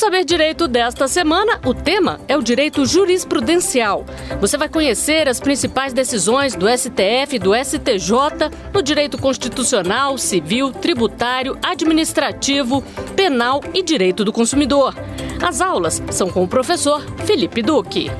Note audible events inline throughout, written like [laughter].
Saber Direito desta semana, o tema é o direito jurisprudencial. Você vai conhecer as principais decisões do STF e do STJ no direito constitucional, civil, tributário, administrativo, penal e direito do consumidor. As aulas são com o professor Felipe Duque.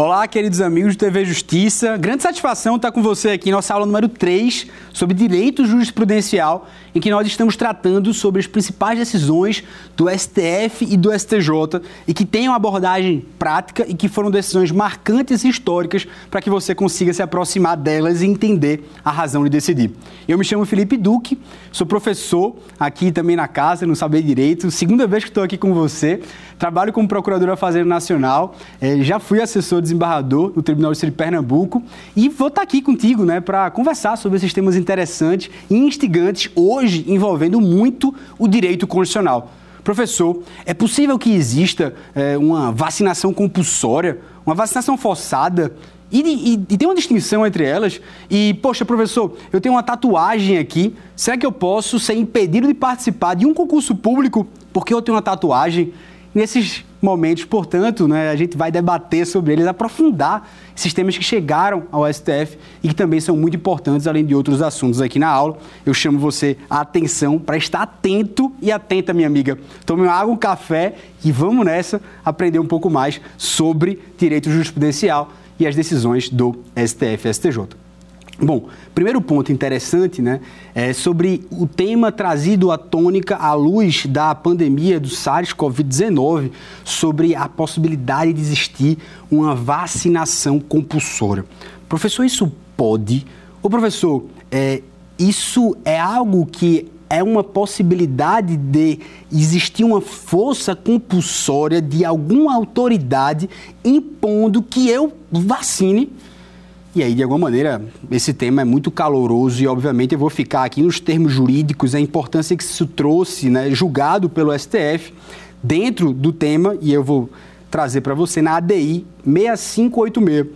Olá, queridos amigos do TV Justiça. Grande satisfação estar com você aqui em nossa aula número 3 sobre direito jurisprudencial, em que nós estamos tratando sobre as principais decisões do STF e do STJ e que têm uma abordagem prática e que foram decisões marcantes e históricas para que você consiga se aproximar delas e entender a razão de decidir. Eu me chamo Felipe Duque, sou professor aqui também na casa, no Saber Direito, segunda vez que estou aqui com você. Trabalho como procurador da Fazenda Nacional, eh, já fui assessor de desembargador no Tribunal de Pernambuco e vou estar aqui contigo né, para conversar sobre esses temas interessantes e instigantes, hoje envolvendo muito o direito constitucional. Professor, é possível que exista eh, uma vacinação compulsória, uma vacinação forçada? E, e, e, tem uma distinção entre elas. E, poxa, professor, eu tenho uma tatuagem aqui. Será que eu posso ser impedido de participar de um concurso público porque eu tenho uma tatuagem? Nesses momentos, portanto, né, a gente vai debater sobre eles, aprofundar esses temas que chegaram ao STF e que também são muito importantes, além de outros assuntos aqui na aula. Eu chamo você a atenção para estar atento e atenta, minha amiga. Tome uma água, um café e vamos nessa aprender um pouco mais sobre direito jurisprudencial e as decisões do STF e STJ. Bom, primeiro ponto interessante, né, é sobre o tema trazido à tônica à luz da pandemia do SARS-CoV-19, sobre a possibilidade de existir uma vacinação compulsória. Professor, isso pode? Ô professor, é, isso é algo que é uma possibilidade de existir uma força compulsória de alguma autoridade impondo que eu vacine e aí, de alguma maneira, esse tema é muito caloroso e, obviamente, eu vou ficar aqui nos termos jurídicos, a importância que isso trouxe, né, julgado pelo STF, dentro do tema, e eu vou trazer para você na ADI 6586,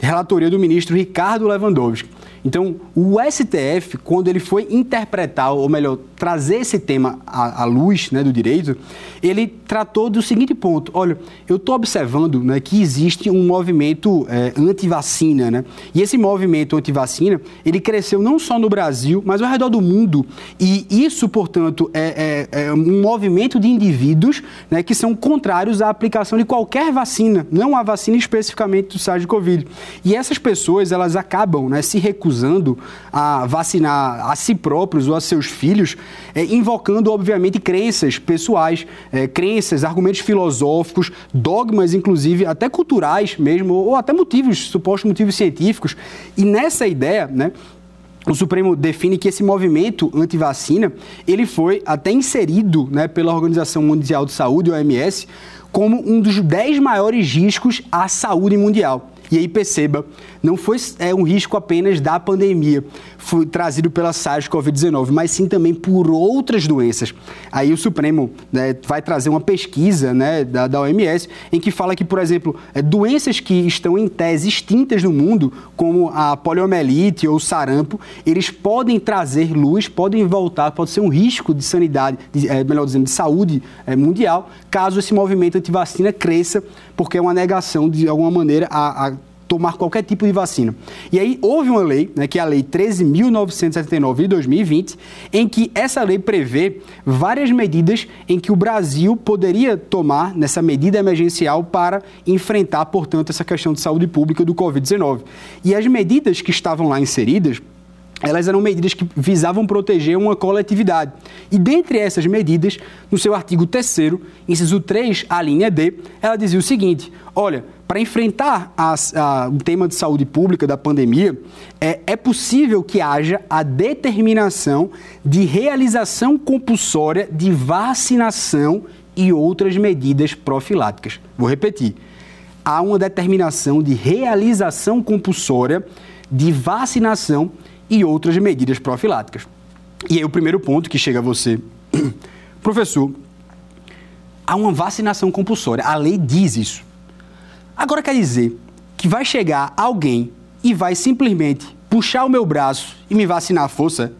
relatoria do ministro Ricardo Lewandowski. Então, o STF, quando ele foi interpretar, ou melhor, trazer esse tema à, à luz né, do direito, ele tratou do seguinte ponto: olha, eu estou observando né, que existe um movimento é, anti-vacina, né? E esse movimento anti-vacina, ele cresceu não só no Brasil, mas ao redor do mundo. E isso, portanto, é, é, é um movimento de indivíduos né, que são contrários à aplicação de qualquer vacina, não a vacina especificamente do SARS-CoV. E essas pessoas, elas acabam né, se recusando a vacinar a si próprios ou a seus filhos, é, invocando, obviamente, crenças pessoais, é, crenças, argumentos filosóficos, dogmas, inclusive, até culturais mesmo, ou até motivos, supostos motivos científicos. E nessa ideia, né, o Supremo define que esse movimento anti-vacina, ele foi até inserido né, pela Organização Mundial de Saúde, OMS, como um dos dez maiores riscos à saúde mundial. E aí perceba, não foi é, um risco apenas da pandemia, foi trazido pela SARS-CoV-19, mas sim também por outras doenças. Aí o Supremo né, vai trazer uma pesquisa né, da, da, OMS em que fala que, por exemplo, é, doenças que estão em tese extintas no mundo, como a poliomielite ou o sarampo, eles podem trazer luz, podem voltar, pode ser um risco de sanidade, de, é, melhor dizendo, de saúde é, mundial, caso esse movimento anti-vacina cresça, porque é uma negação, de alguma maneira, a, a tomar qualquer tipo de vacina. E aí houve uma lei, né, que é a Lei 13.979 de 2020, em que essa lei prevê várias medidas em que o Brasil poderia tomar nessa medida emergencial para enfrentar, portanto, essa questão de saúde pública do Covid-19. E as medidas que estavam lá inseridas elas eram medidas que visavam proteger uma coletividade. E dentre essas medidas, no seu artigo 3 inciso 3, a linha D, ela dizia o seguinte: olha, para enfrentar o tema de saúde pública da pandemia, é, é possível que haja a determinação de realização compulsória de vacinação e outras medidas profiláticas. Vou repetir. Há uma determinação de realização compulsória de vacinação e outras medidas profiláticas. E aí o primeiro ponto que chega a você, [clears throat] professor, há uma vacinação compulsória, a lei diz isso. Agora quer dizer que vai chegar alguém e vai simplesmente puxar o meu braço e me vacinar à força,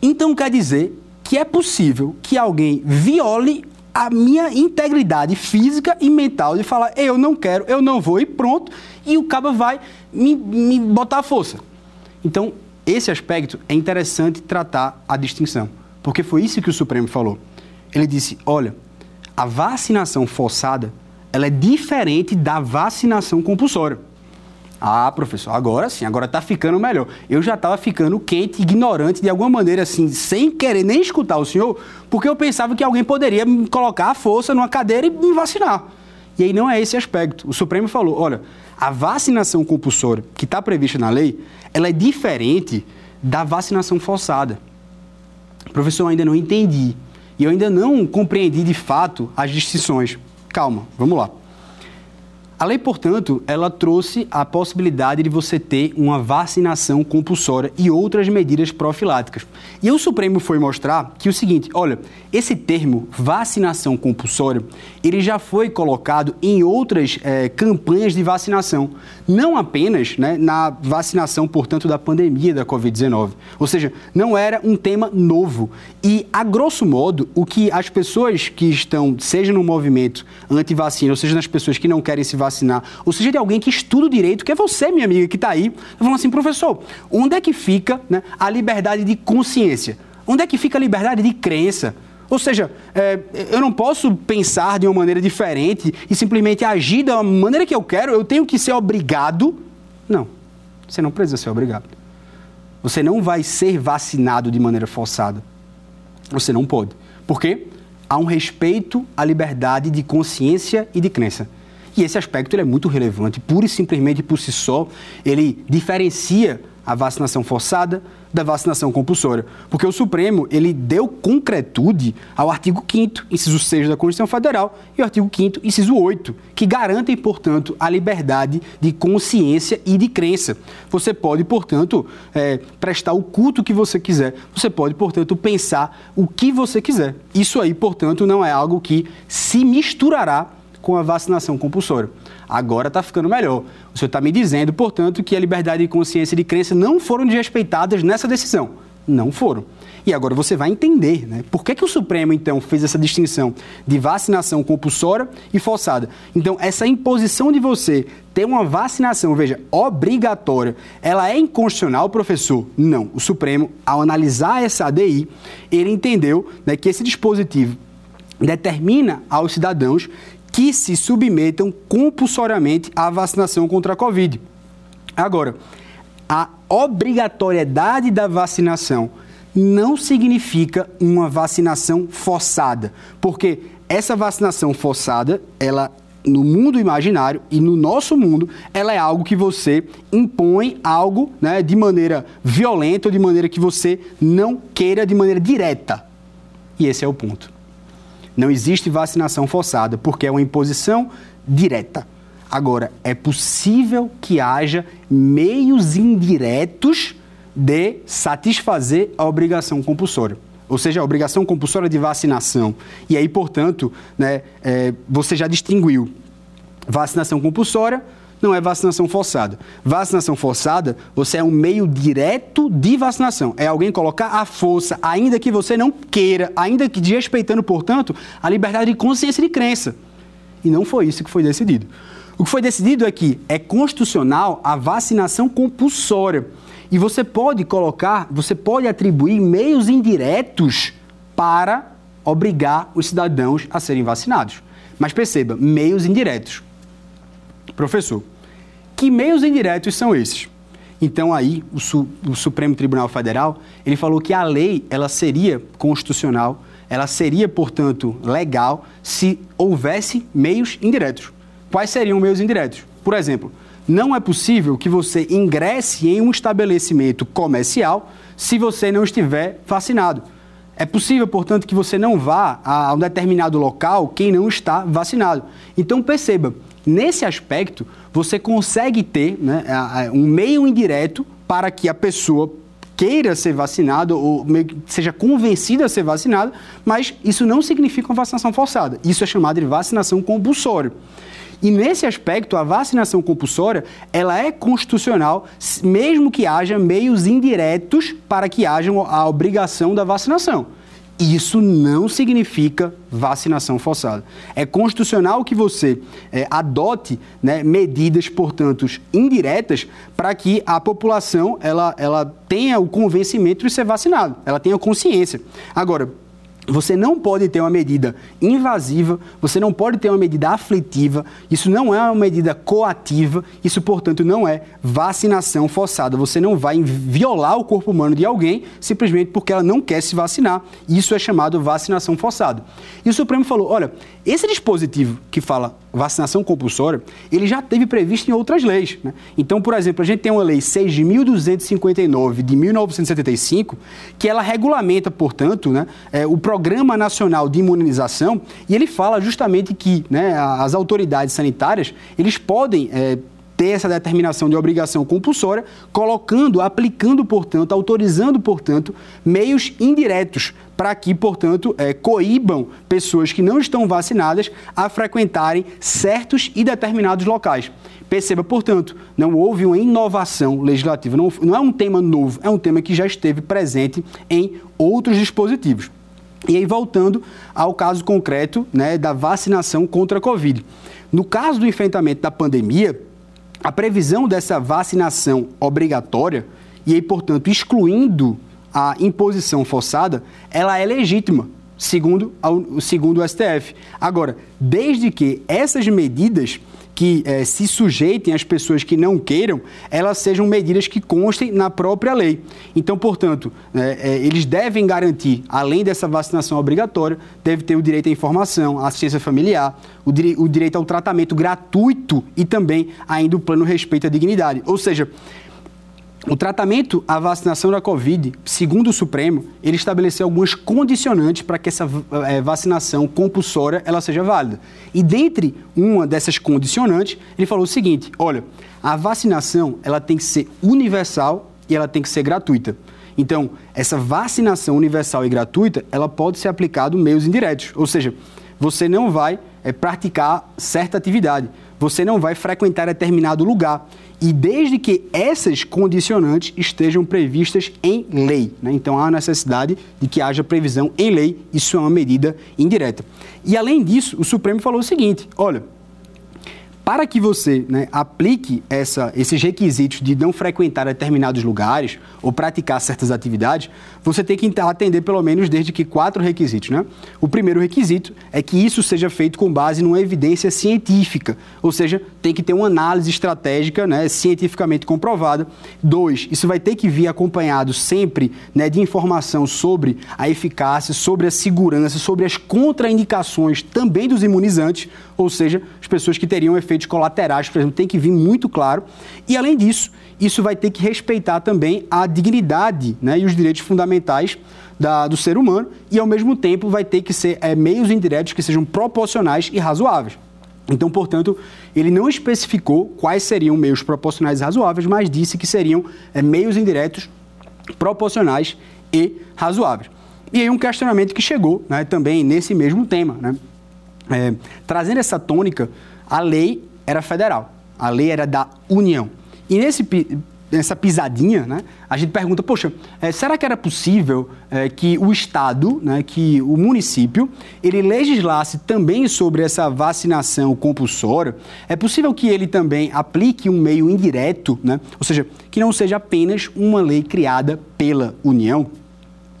então quer dizer que é possível que alguém viole a minha integridade física e mental de falar eu não quero, eu não vou e pronto, e o cabo vai me, me botar a força. Então, esse aspecto é interessante tratar a distinção, porque foi isso que o Supremo falou. Ele disse, olha, a vacinação forçada ela é diferente da vacinação compulsória. Ah, professor, agora sim, agora está ficando melhor. Eu já estava ficando quente, ignorante de alguma maneira, assim, sem querer nem escutar o senhor, porque eu pensava que alguém poderia me colocar a força numa cadeira e me vacinar. E aí não é esse aspecto. O Supremo falou: olha, a vacinação compulsória que está prevista na lei, ela é diferente da vacinação forçada. Professor, eu ainda não entendi. E eu ainda não compreendi de fato as distinções. Calma, vamos lá. A lei, portanto, ela trouxe a possibilidade de você ter uma vacinação compulsória e outras medidas profiláticas. E o Supremo foi mostrar que o seguinte, olha, esse termo vacinação compulsória, ele já foi colocado em outras é, campanhas de vacinação, não apenas né, na vacinação, portanto, da pandemia da Covid-19. Ou seja, não era um tema novo. E, a grosso modo, o que as pessoas que estão, seja no movimento anti-vacina, ou seja, nas pessoas que não querem se vacinar, ou seja, de alguém que estuda o direito, que é você, minha amiga, que está aí, falando assim, professor, onde é que fica né, a liberdade de consciência? Onde é que fica a liberdade de crença? Ou seja, é, eu não posso pensar de uma maneira diferente e simplesmente agir da maneira que eu quero, eu tenho que ser obrigado. Não, você não precisa ser obrigado. Você não vai ser vacinado de maneira forçada. Você não pode. Por quê? Há um respeito à liberdade de consciência e de crença. E esse aspecto é muito relevante, pura e simplesmente por si só, ele diferencia a vacinação forçada da vacinação compulsória. Porque o Supremo, ele deu concretude ao artigo 5 inciso 6 da Constituição Federal e ao artigo 5 inciso 8, que garantem, portanto, a liberdade de consciência e de crença. Você pode, portanto, é, prestar o culto que você quiser. Você pode, portanto, pensar o que você quiser. Isso aí, portanto, não é algo que se misturará com a vacinação compulsória. Agora está ficando melhor. O senhor está me dizendo, portanto, que a liberdade de consciência e de crença não foram desrespeitadas nessa decisão. Não foram. E agora você vai entender, né? Por que, que o Supremo, então, fez essa distinção de vacinação compulsória e forçada? Então, essa imposição de você ter uma vacinação, veja, obrigatória, ela é inconstitucional, professor? Não. O Supremo, ao analisar essa ADI, ele entendeu né, que esse dispositivo determina aos cidadãos que se submetam compulsoriamente à vacinação contra a Covid. Agora, a obrigatoriedade da vacinação não significa uma vacinação forçada, porque essa vacinação forçada, ela no mundo imaginário e no nosso mundo, ela é algo que você impõe algo né, de maneira violenta ou de maneira que você não queira de maneira direta. E esse é o ponto. Não existe vacinação forçada, porque é uma imposição direta. Agora, é possível que haja meios indiretos de satisfazer a obrigação compulsória. Ou seja, a obrigação compulsória de vacinação. E aí, portanto, né, é, você já distinguiu vacinação compulsória não é vacinação forçada. Vacinação forçada, você é um meio direto de vacinação. É alguém colocar a força, ainda que você não queira, ainda que desrespeitando, portanto, a liberdade de consciência e de crença. E não foi isso que foi decidido. O que foi decidido é que é constitucional a vacinação compulsória. E você pode colocar, você pode atribuir meios indiretos para obrigar os cidadãos a serem vacinados. Mas perceba, meios indiretos. Professor, que meios indiretos são esses? Então aí o, Su o, Supremo Tribunal Federal ele falou que a lei ela seria constitucional, ela seria portanto legal se houvesse meios indiretos. Quais seriam meios indiretos? Por exemplo, não é possível que você ingresse em um estabelecimento comercial se você não estiver vacinado. É possível, portanto, que você não vá a um determinado local quem não está vacinado. Então perceba, Nesse aspecto, você consegue ter né, um meio indireto para que a pessoa queira ser vacinado ou seja convencido a ser vacinado, mas isso não significa uma vacinação forçada. Isso é chamado de vacinação compulsória. E nesse aspecto, a vacinação compulsória, ela é constitucional, mesmo que haja meios indiretos para que haja a obrigação da vacinação. Isso não significa vacinação forçada. É constitucional que você é, adote né, medidas, portanto, indiretas para que a população ela, ela tenha o convencimento de ser vacinado, ela tenha consciência. Agora, você não pode ter uma medida invasiva, você não pode ter uma medida aflitiva, isso não é uma medida coativa, isso, portanto, não é vacinação forçada. Você não vai violar o corpo humano de alguém simplesmente porque ela não quer se vacinar. Isso é chamado vacinação forçada. E o Supremo falou: olha, esse dispositivo que fala vacinação compulsória, ele já teve previsto em outras leis. Né? Então, por exemplo, a gente tem uma lei 6.259 de 1975, que ela regulamenta, portanto, né, é, o Programa Nacional de Imunização, e ele fala justamente que né, as autoridades sanitárias, eles podem... É, ter essa determinação de obrigação compulsória, colocando, aplicando, portanto, autorizando, portanto, meios indiretos para que, portanto, é, coíbam pessoas que não estão vacinadas a frequentarem certos e determinados locais. Perceba, portanto, não houve uma inovação legislativa, não, não é um tema novo, é um tema que já esteve presente em outros dispositivos. E aí, voltando ao caso concreto né, da vacinação contra a Covid. No caso do enfrentamento da pandemia, a previsão dessa vacinação obrigatória, e aí, portanto, excluindo a imposição forçada, ela é legítima, segundo, segundo o STF. Agora, desde que essas medidas que eh, se sujeitem às pessoas que não queiram, elas sejam medidas que constem na própria lei. Então, portanto, eh, eh, eles devem garantir, além dessa vacinação obrigatória, deve ter o direito à informação, à assistência familiar, o, dire o direito ao tratamento gratuito e também ainda o plano respeito à dignidade. Ou seja, o tratamento à vacinação da Covid, segundo o Supremo, ele estabeleceu algumas condicionantes para que essa é, vacinação compulsória ela seja válida. E dentre uma dessas condicionantes, ele falou o seguinte: olha, a vacinação ela tem que ser universal e ela tem que ser gratuita. Então, essa vacinação universal e gratuita, ela pode ser aplicada meios indiretos, ou seja, você não vai é, praticar certa atividade, você não vai frequentar determinado lugar e desde que essas condicionantes estejam previstas em lei. Né? Então há necessidade de que haja previsão em lei, isso é uma medida indireta. E além disso, o Supremo falou o seguinte: olha, para que você né, aplique essa, esses requisitos de não frequentar determinados lugares ou praticar certas atividades, você tem que atender pelo menos desde que quatro requisitos. Né? O primeiro requisito é que isso seja feito com base numa evidência científica, ou seja, tem que ter uma análise estratégica né, cientificamente comprovada. Dois, isso vai ter que vir acompanhado sempre né, de informação sobre a eficácia, sobre a segurança, sobre as contraindicações também dos imunizantes, ou seja, as pessoas que teriam efeitos colaterais, por exemplo, tem que vir muito claro. E além disso, isso vai ter que respeitar também a dignidade né, e os direitos fundamentais da, do ser humano e, ao mesmo tempo, vai ter que ser é, meios indiretos que sejam proporcionais e razoáveis. Então, portanto, ele não especificou quais seriam meios proporcionais e razoáveis, mas disse que seriam é, meios indiretos proporcionais e razoáveis. E aí um questionamento que chegou né, também nesse mesmo tema. Né? É, trazendo essa tônica, a lei era federal, a lei era da União. E nesse, nessa pisadinha, né, a gente pergunta, poxa, é, será que era possível é, que o Estado, né, que o município, ele legislasse também sobre essa vacinação compulsória? É possível que ele também aplique um meio indireto, né, ou seja, que não seja apenas uma lei criada pela União?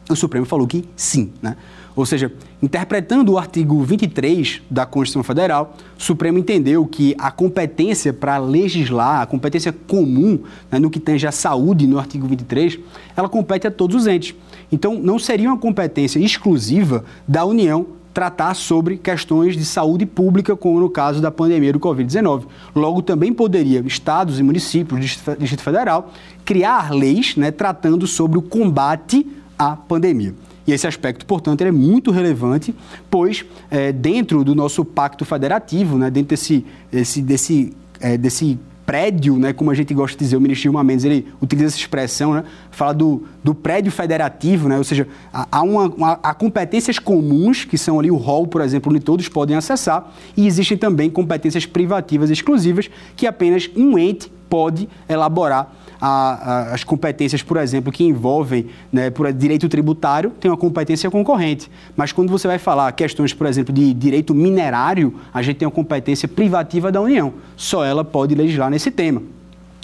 O Supremo falou que sim, né? Ou seja, interpretando o artigo 23 da Constituição Federal, o Supremo entendeu que a competência para legislar, a competência comum né, no que tange a saúde no artigo 23, ela compete a todos os entes. Então, não seria uma competência exclusiva da União tratar sobre questões de saúde pública, como no caso da pandemia do Covid-19. Logo, também poderia estados e municípios, Distrito Federal, criar leis né, tratando sobre o combate à pandemia. E esse aspecto, portanto, é muito relevante, pois é, dentro do nosso pacto federativo, né, dentro desse, desse, desse, é, desse prédio, né, como a gente gosta de dizer, o ministro Gilmar Mendes, ele utiliza essa expressão, né, fala do, do prédio federativo, né, ou seja, há, uma, uma, há competências comuns, que são ali o hall, por exemplo, onde todos podem acessar, e existem também competências privativas exclusivas, que apenas um ente pode elaborar a, a, as competências, por exemplo, que envolvem né, por direito tributário, tem uma competência concorrente. Mas quando você vai falar questões, por exemplo, de direito minerário, a gente tem uma competência privativa da União. Só ela pode legislar nesse tema.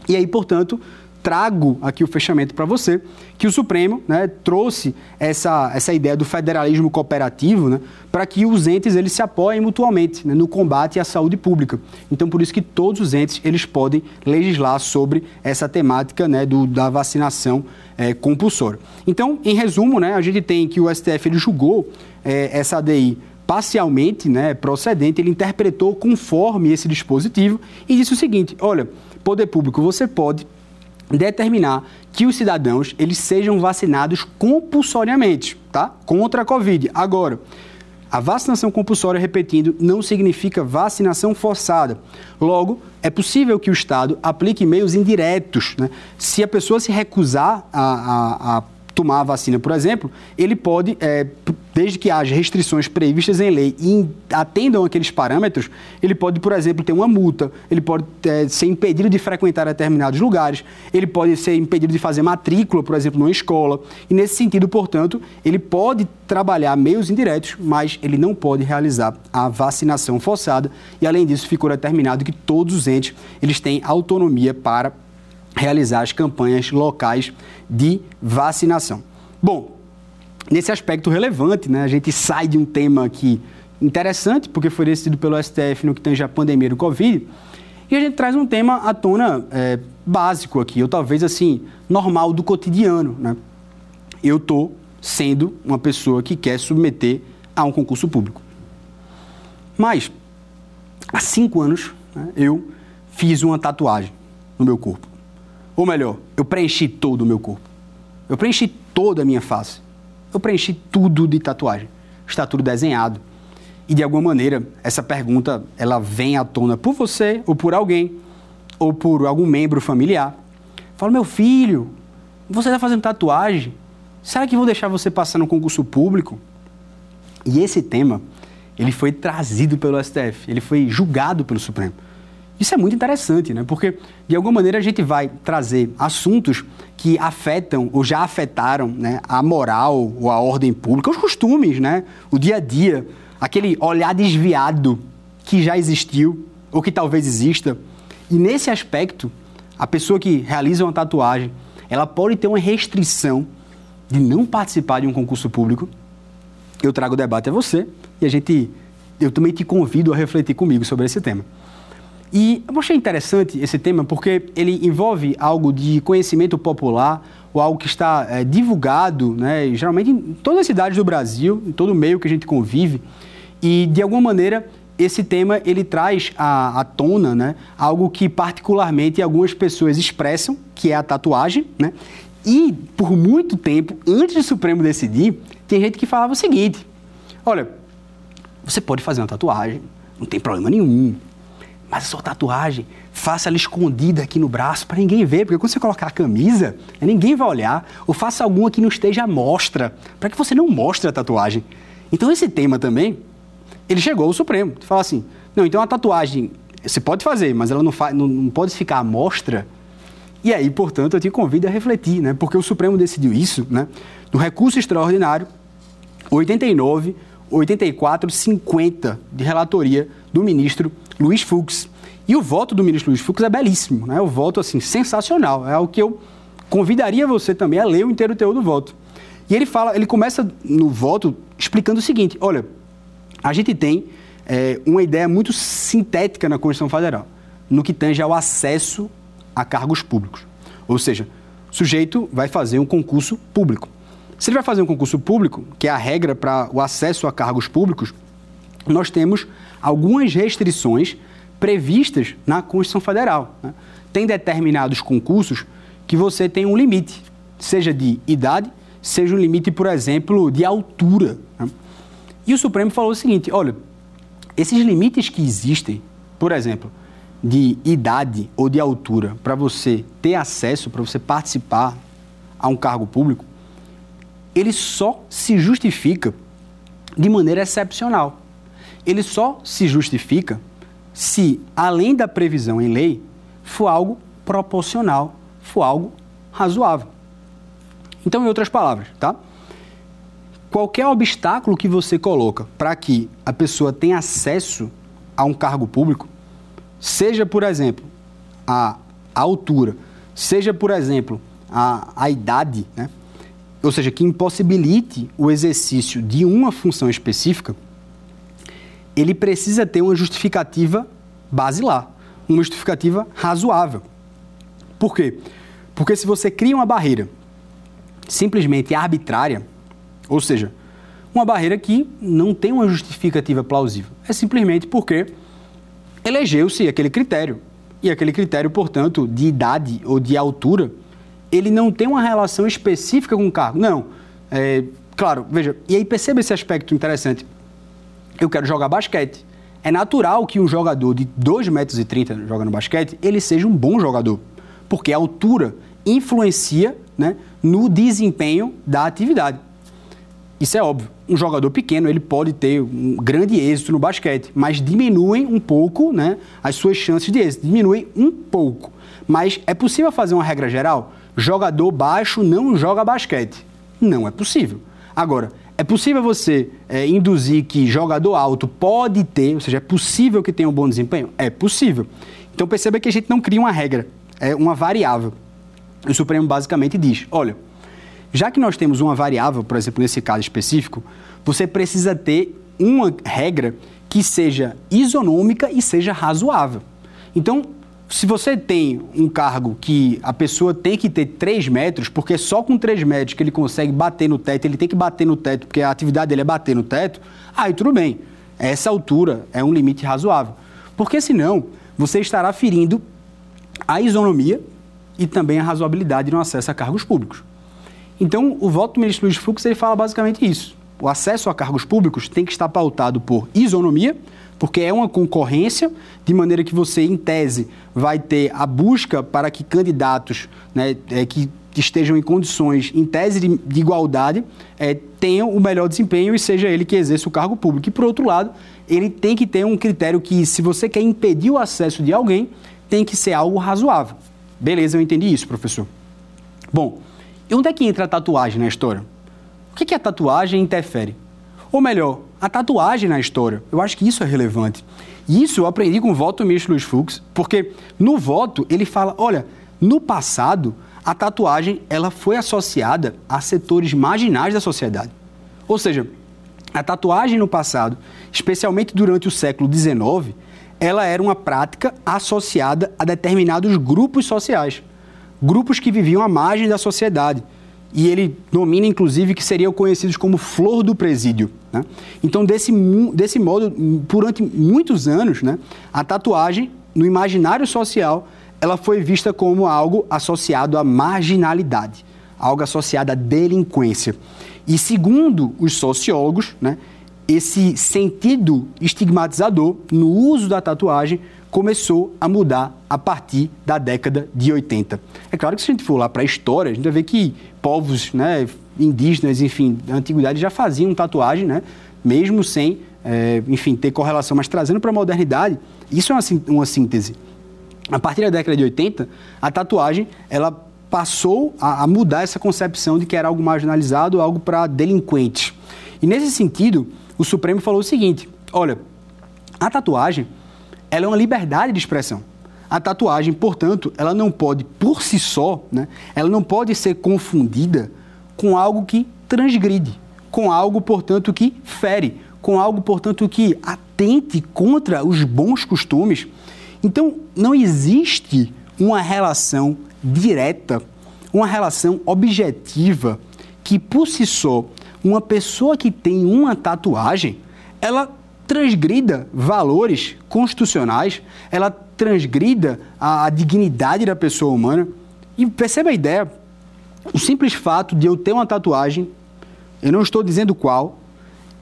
E aí, portanto, trago aqui o fechamento para você, que o Supremo né, trouxe essa, essa ideia do federalismo cooperativo né, para que os entes eles se apoiem mutuamente né, no combate à saúde pública. Então, por isso que todos os entes eles podem legislar sobre essa temática né, do, da vacinação é, compulsória. Então, em resumo, né, a gente tem que o STF ele julgou é, essa ADI parcialmente né, procedente, ele interpretou conforme esse dispositivo e disse o seguinte, olha, poder público, você pode determinar que os cidadãos eles sejam vacinados compulsoriamente, tá? Contra a Covid. Agora, a vacinação compulsória, repetindo, não significa vacinação forçada. Logo, é possível que o Estado aplique meios indiretos. Né? Se a pessoa se recusar a, a, a tomar a vacina, por exemplo, ele pode, é, desde que haja restrições previstas em lei e atendam aqueles parâmetros, ele pode, por exemplo, ter uma multa, ele pode é, ser impedido de frequentar determinados lugares, ele pode ser impedido de fazer matrícula, por exemplo, numa escola. E nesse sentido, portanto, ele pode trabalhar meios indiretos, mas ele não pode realizar a vacinação forçada. E além disso, ficou determinado que todos os entes eles têm autonomia para realizar as campanhas locais de vacinação. Bom, nesse aspecto relevante, né, a gente sai de um tema aqui interessante, porque foi decidido pelo STF no que tange a pandemia do Covid, e a gente traz um tema à tona é, básico aqui, ou talvez assim, normal do cotidiano. Né? Eu estou sendo uma pessoa que quer submeter a um concurso público. Mas, há cinco anos, né, eu fiz uma tatuagem no meu corpo. Ou melhor, eu preenchi todo o meu corpo. Eu preenchi toda a minha face. Eu preenchi tudo de tatuagem. Está tudo desenhado. E de alguma maneira, essa pergunta ela vem à tona por você, ou por alguém, ou por algum membro familiar. Fala, meu filho, você está fazendo tatuagem? Será que vão deixar você passar no concurso público? E esse tema, ele foi trazido pelo STF, ele foi julgado pelo Supremo. Isso é muito interessante, né? porque de alguma maneira a gente vai trazer assuntos que afetam ou já afetaram né, a moral ou a ordem pública, os costumes, né? o dia a dia, aquele olhar desviado que já existiu ou que talvez exista. E nesse aspecto, a pessoa que realiza uma tatuagem, ela pode ter uma restrição de não participar de um concurso público. Eu trago o debate a você e a gente, eu também te convido a refletir comigo sobre esse tema. E eu achei interessante esse tema porque ele envolve algo de conhecimento popular ou algo que está é, divulgado, né, geralmente em todas as cidades do Brasil, em todo o meio que a gente convive. E, de alguma maneira, esse tema ele traz à, à tona né, algo que particularmente algumas pessoas expressam, que é a tatuagem, né? E por muito tempo, antes do Supremo decidir, tem gente que falava o seguinte: olha, você pode fazer uma tatuagem, não tem problema nenhum. Mas a sua tatuagem, faça ela escondida aqui no braço para ninguém ver, porque quando você colocar a camisa, ninguém vai olhar. Ou faça alguma que não esteja à mostra, para que você não mostre a tatuagem. Então esse tema também, ele chegou ao Supremo. Fala assim, não, então a tatuagem você pode fazer, mas ela não, não, não pode ficar à mostra. E aí, portanto, eu te convido a refletir, né? Porque o Supremo decidiu isso, né? No recurso extraordinário 89, 84, 50 de relatoria do ministro Luiz Fux. E o voto do ministro Luiz Fux é belíssimo, né? O voto, assim, sensacional. É o que eu convidaria você também a ler o inteiro teu do voto. E ele fala, ele começa no voto explicando o seguinte: olha, a gente tem é, uma ideia muito sintética na Constituição Federal, no que tange ao acesso a cargos públicos. Ou seja, o sujeito vai fazer um concurso público. Se ele vai fazer um concurso público, que é a regra para o acesso a cargos públicos, nós temos algumas restrições previstas na Constituição Federal. Né? Tem determinados concursos que você tem um limite, seja de idade, seja um limite, por exemplo, de altura. Né? E o Supremo falou o seguinte: olha, esses limites que existem, por exemplo, de idade ou de altura para você ter acesso, para você participar a um cargo público, ele só se justifica de maneira excepcional. Ele só se justifica se, além da previsão em lei, for algo proporcional, for algo razoável. Então, em outras palavras, tá? Qualquer obstáculo que você coloca para que a pessoa tenha acesso a um cargo público, seja, por exemplo, a, a altura, seja, por exemplo, a, a idade, né? ou seja, que impossibilite o exercício de uma função específica, ele precisa ter uma justificativa basilar, uma justificativa razoável. Por quê? Porque se você cria uma barreira simplesmente arbitrária, ou seja, uma barreira que não tem uma justificativa plausível, é simplesmente porque elegeu-se aquele critério. E aquele critério, portanto, de idade ou de altura, ele não tem uma relação específica com o cargo. Não. É, claro, veja, e aí perceba esse aspecto interessante. Eu quero jogar basquete. É natural que um jogador de 2,30 metros jogando basquete, ele seja um bom jogador. Porque a altura influencia né, no desempenho da atividade. Isso é óbvio. Um jogador pequeno ele pode ter um grande êxito no basquete, mas diminuem um pouco né, as suas chances de êxito. Diminuem um pouco. Mas é possível fazer uma regra geral? Jogador baixo não joga basquete. Não é possível. Agora, é possível você é, induzir que jogador alto pode ter, ou seja, é possível que tenha um bom desempenho? É possível. Então perceba que a gente não cria uma regra, é uma variável. O Supremo basicamente diz: olha, já que nós temos uma variável, por exemplo, nesse caso específico, você precisa ter uma regra que seja isonômica e seja razoável. Então, se você tem um cargo que a pessoa tem que ter 3 metros, porque só com 3 metros que ele consegue bater no teto, ele tem que bater no teto, porque a atividade dele é bater no teto, aí tudo bem. Essa altura é um limite razoável. Porque senão, você estará ferindo a isonomia e também a razoabilidade no acesso a cargos públicos. Então, o voto do ministro Luiz Fux ele fala basicamente isso. O acesso a cargos públicos tem que estar pautado por isonomia, porque é uma concorrência, de maneira que você, em tese, vai ter a busca para que candidatos né, é, que estejam em condições, em tese de, de igualdade, é, tenham o melhor desempenho e seja ele que exerça o cargo público. E, por outro lado, ele tem que ter um critério que, se você quer impedir o acesso de alguém, tem que ser algo razoável. Beleza, eu entendi isso, professor. Bom, e onde é que entra a tatuagem na história? O que, que a tatuagem interfere? Ou melhor, a tatuagem na história. Eu acho que isso é relevante. Isso eu aprendi com o voto do ministro Luiz Fux, porque no voto ele fala, olha, no passado a tatuagem ela foi associada a setores marginais da sociedade. Ou seja, a tatuagem no passado, especialmente durante o século XIX, ela era uma prática associada a determinados grupos sociais, grupos que viviam à margem da sociedade e ele nomina, inclusive, que seriam conhecidos como flor do presídio. Né? Então, desse, desse modo, durante muitos anos, né, a tatuagem, no imaginário social, ela foi vista como algo associado à marginalidade, algo associado à delinquência. E segundo os sociólogos, né, esse sentido estigmatizador no uso da tatuagem começou a mudar a partir da década de 80. É claro que se a gente for lá para a história, a gente vai ver que povos né, indígenas, enfim, da antiguidade já faziam tatuagem, né, mesmo sem, é, enfim, ter correlação. Mas trazendo para a modernidade, isso é uma, uma síntese. A partir da década de 80, a tatuagem, ela passou a, a mudar essa concepção de que era algo marginalizado, algo para delinquentes. E nesse sentido, o Supremo falou o seguinte, olha, a tatuagem ela é uma liberdade de expressão. A tatuagem, portanto, ela não pode, por si só, né, ela não pode ser confundida com algo que transgride, com algo, portanto, que fere, com algo, portanto, que atente contra os bons costumes. Então, não existe uma relação direta, uma relação objetiva que, por si só, uma pessoa que tem uma tatuagem, ela transgrida valores constitucionais, ela transgrida a, a dignidade da pessoa humana. E perceba a ideia: o simples fato de eu ter uma tatuagem, eu não estou dizendo qual,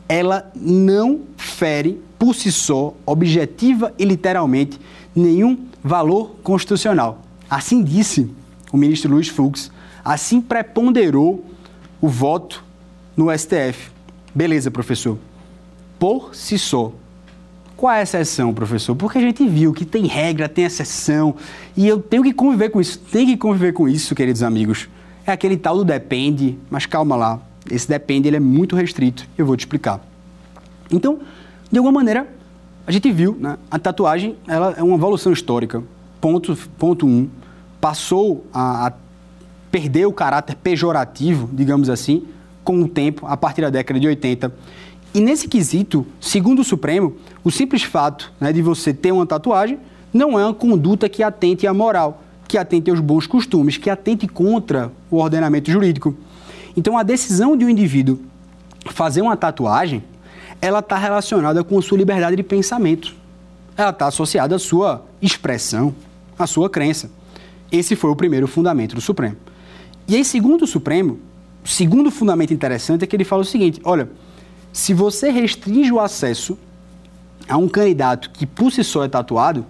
ela não fere por si só, objetiva e literalmente, nenhum valor constitucional. Assim disse o ministro Luiz Fux, assim preponderou o voto no STF. Beleza, professor. Por si só. Qual é a exceção, professor? Porque a gente viu que tem regra, tem exceção, e eu tenho que conviver com isso. Tem que conviver com isso, queridos amigos. É aquele tal do depende, mas calma lá. Esse depende ele é muito restrito. Eu vou te explicar. Então, de alguma maneira, a gente viu, né, a tatuagem ela é uma evolução histórica. Ponto, ponto um, passou a, a perder o caráter pejorativo, digamos assim, com o tempo, a partir da década de 80. E nesse quesito, segundo o Supremo, o simples fato né, de você ter uma tatuagem não é uma conduta que atente à moral, que atente aos bons costumes, que atente contra o ordenamento jurídico. Então, a decisão de um indivíduo fazer uma tatuagem ela está relacionada com a sua liberdade de pensamento. Ela está associada à sua expressão, à sua crença. Esse foi o primeiro fundamento do Supremo. E aí, segundo o Supremo, segundo fundamento interessante é que ele fala o seguinte: olha, se você restringe o acesso a um candidato que por si só é tatuado,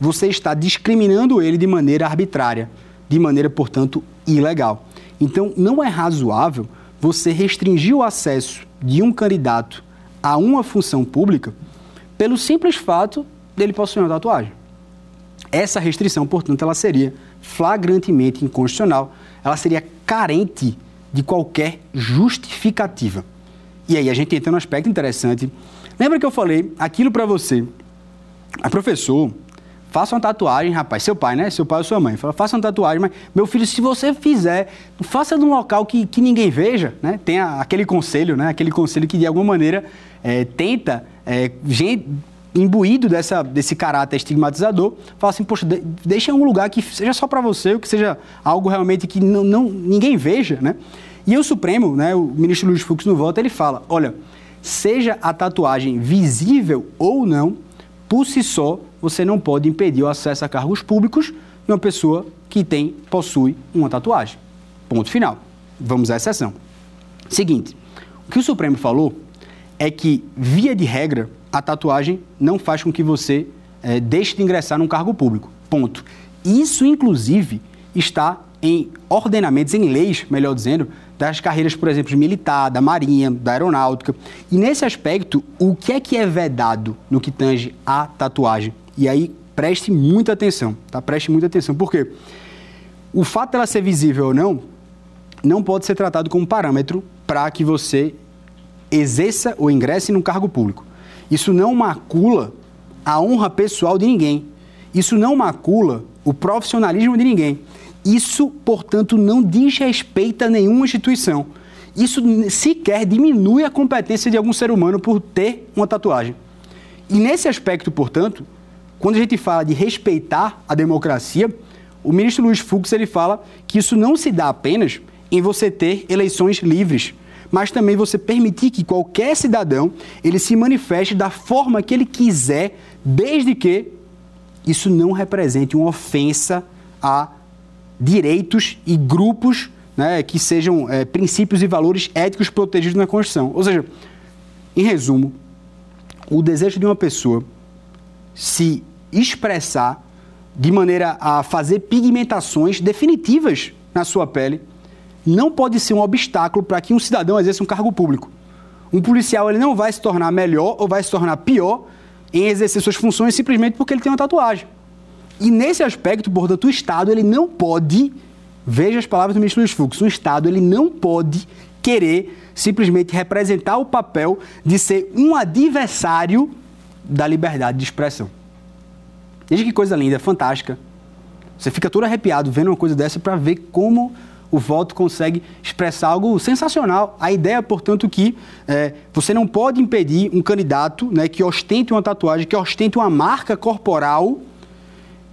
você está discriminando ele de maneira arbitrária, de maneira, portanto, ilegal. Então, não é razoável você restringir o acesso de um candidato a uma função pública pelo simples fato dele possuir uma tatuagem. Essa restrição, portanto, ela seria flagrantemente inconstitucional, ela seria carente de qualquer justificativa. E aí a gente entra num aspecto interessante. Lembra que eu falei aquilo para você? A professor, faça uma tatuagem, rapaz, seu pai, né? Seu pai ou sua mãe. Fala, faça uma tatuagem, mas, meu filho, se você fizer, faça num local que, que ninguém veja, né? Tem a, aquele conselho, né? Aquele conselho que, de alguma maneira, é, tenta, é, gente, imbuído dessa, desse caráter estigmatizador, fala assim, poxa, de, deixa um lugar que seja só para você, ou que seja algo realmente que não, não, ninguém veja, né? E o Supremo, né, o ministro Luiz Fux no voto, ele fala, olha, seja a tatuagem visível ou não, por si só, você não pode impedir o acesso a cargos públicos de uma pessoa que tem, possui uma tatuagem. Ponto final. Vamos à exceção. Seguinte, o que o Supremo falou é que, via de regra, a tatuagem não faz com que você é, deixe de ingressar num cargo público. Ponto. Isso, inclusive, está em ordenamentos, em leis, melhor dizendo, das carreiras, por exemplo, militar, da marinha, da aeronáutica. E nesse aspecto, o que é que é vedado no que tange a tatuagem? E aí, preste muita atenção, tá? Preste muita atenção. Por quê? O fato dela ser visível ou não, não pode ser tratado como parâmetro para que você exerça ou ingresse num cargo público. Isso não macula a honra pessoal de ninguém. Isso não macula o profissionalismo de ninguém. Isso, portanto, não diz respeito a nenhuma instituição. Isso sequer diminui a competência de algum ser humano por ter uma tatuagem. E nesse aspecto, portanto, quando a gente fala de respeitar a democracia, o ministro Luiz Fux ele fala que isso não se dá apenas em você ter eleições livres, mas também você permitir que qualquer cidadão ele se manifeste da forma que ele quiser, desde que isso não represente uma ofensa a direitos e grupos né, que sejam é, princípios e valores éticos protegidos na Constituição. Ou seja, em resumo, o desejo de uma pessoa se expressar de maneira a fazer pigmentações definitivas na sua pele não pode ser um obstáculo para que um cidadão exerça um cargo público. Um policial ele não vai se tornar melhor ou vai se tornar pior em exercer suas funções simplesmente porque ele tem uma tatuagem. E nesse aspecto, portanto, o Estado ele não pode, veja as palavras do ministro Luiz Fux, o Estado ele não pode querer simplesmente representar o papel de ser um adversário da liberdade de expressão. Veja que coisa linda, fantástica. Você fica todo arrepiado vendo uma coisa dessa para ver como o voto consegue expressar algo sensacional. A ideia, portanto, que é, você não pode impedir um candidato né, que ostente uma tatuagem, que ostente uma marca corporal,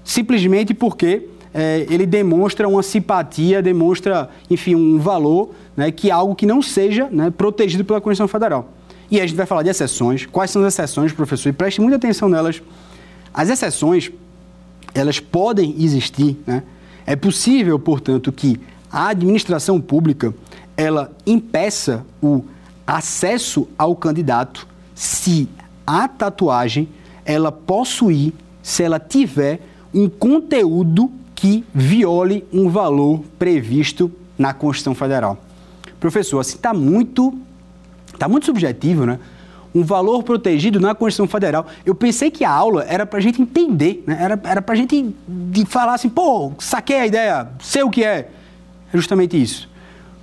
simplesmente porque é, ele demonstra uma simpatia, demonstra, enfim, um valor, né, que é algo que não seja né, protegido pela Constituição Federal. E a gente vai falar de exceções. Quais são as exceções, professor? E preste muita atenção nelas. As exceções, elas podem existir, né? É possível, portanto, que a administração pública ela impeça o acesso ao candidato se a tatuagem ela possuir, se ela tiver um conteúdo que viole um valor previsto na Constituição Federal. Professor, assim está muito, tá muito subjetivo, né? Um valor protegido na Constituição Federal. Eu pensei que a aula era para a gente entender, né? era, era para a gente de falar assim, pô, saquei a ideia, sei o que é. É justamente isso.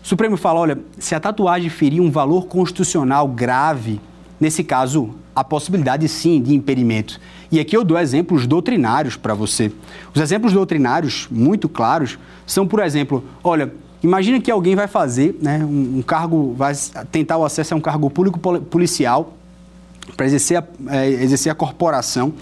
O Supremo fala, olha, se a tatuagem ferir um valor constitucional grave, nesse caso, a possibilidade sim de impedimento. E aqui eu dou exemplos doutrinários para você. Os exemplos doutrinários muito claros são, por exemplo, olha, imagina que alguém vai fazer né, um, um cargo, vai tentar o acesso a um cargo público policial para exercer, é, exercer a corporação.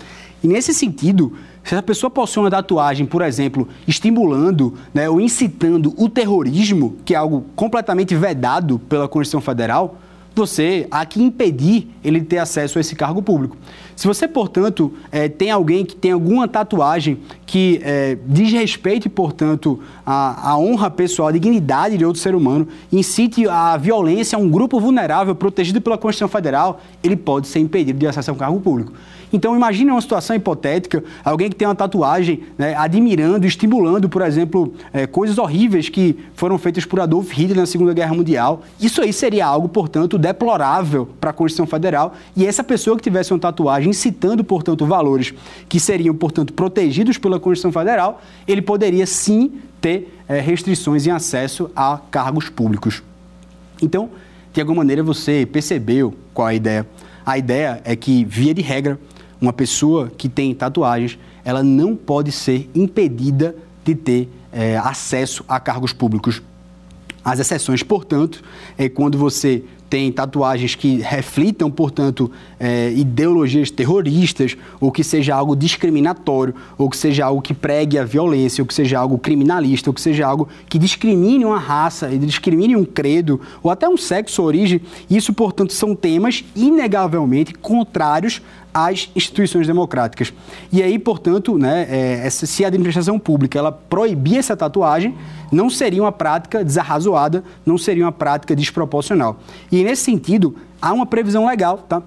E nesse sentido, se a pessoa possui uma tatuagem, por exemplo, estimulando né, ou incitando o terrorismo, que é algo completamente vedado pela Constituição Federal, você há que impedir ele ter acesso a esse cargo público. Se você, portanto, é, tem alguém que tem alguma tatuagem que é, diz respeito, portanto, à, à, honra pessoal, à dignidade de outro ser humano, incite a violência a um grupo vulnerável protegido pela Constituição Federal, ele pode ser impedido de acesso a um cargo público. Então, imagine uma situação hipotética, alguém que tem uma tatuagem né, admirando, estimulando, por exemplo, é, coisas horríveis que foram feitas por Adolf Hitler na Segunda Guerra Mundial. Isso aí seria algo, portanto, deplorável para a Constituição Federal. E essa pessoa que tivesse uma tatuagem incitando, portanto, valores que seriam, portanto, protegidos pela Constituição Federal, ele poderia sim ter é, restrições em acesso a cargos públicos. Então, de alguma maneira, você percebeu qual a ideia. A ideia é que, via de regra, uma pessoa que tem tatuagens, ela não pode ser impedida de ter é, acesso a cargos públicos. As exceções, portanto, é quando você tem tatuagens que reflitam, portanto, é, ideologias terroristas, ou que seja algo discriminatório, ou que seja algo que pregue a violência, ou que seja algo criminalista, ou que seja algo que discrimine uma raça, discrimine um credo, ou até um sexo ou origem. Isso, portanto, são temas inegavelmente contrários às instituições democráticas. E aí, portanto, né, é, se a administração pública ela proibir essa tatuagem, não seria uma prática desarrazoada, não seria uma prática desproporcional. E nesse sentido, há uma previsão legal, tá?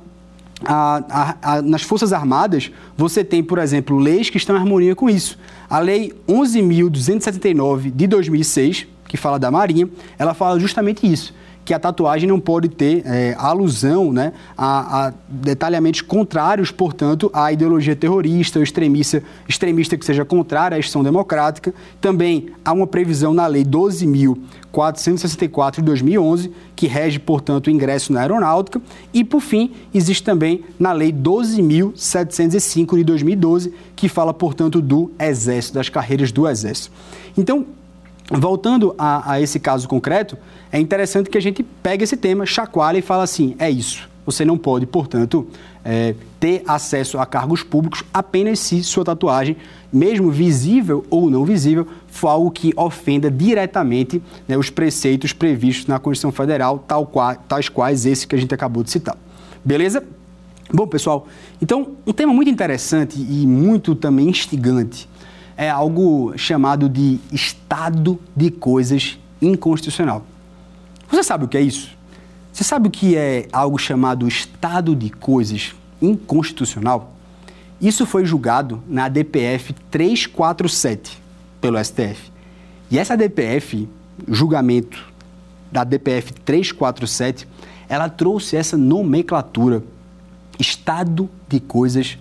A, a, a, nas Forças Armadas, você tem, por exemplo, leis que estão em harmonia com isso. A Lei 11.279 de 2006, que fala da Marinha, ela fala justamente isso que a tatuagem não pode ter é, alusão né, a, a, detalhamentos contrários, portanto, à ideologia terrorista ou extremista, extremista que seja contrária à instituição democrática. Também há uma previsão na Lei 12.464 de 2011, que rege, portanto, o ingresso na aeronáutica. E, por fim, existe também na Lei 12.705 de 2012, que fala, portanto, do Exército, das carreiras do Exército. Então, voltando a, a esse caso concreto, é interessante que a gente pegue esse tema, chacoalhe e fale assim: é isso. Você não pode, portanto, é, ter acesso a cargos públicos apenas se sua tatuagem, mesmo visível ou não visível, for algo que ofenda diretamente né, os preceitos previstos na Constituição Federal, tal qual, tais quais esse que a gente acabou de citar. Beleza? Bom, pessoal, então, um tema muito interessante e muito também instigante é algo chamado de estado de coisas inconstitucional. Você sabe o que é isso? Você sabe o que é algo chamado estado de coisas inconstitucional? Isso foi julgado na DPF 347 pelo STF. E essa DPF, julgamento da DPF 347, ela trouxe essa nomenclatura estado de coisas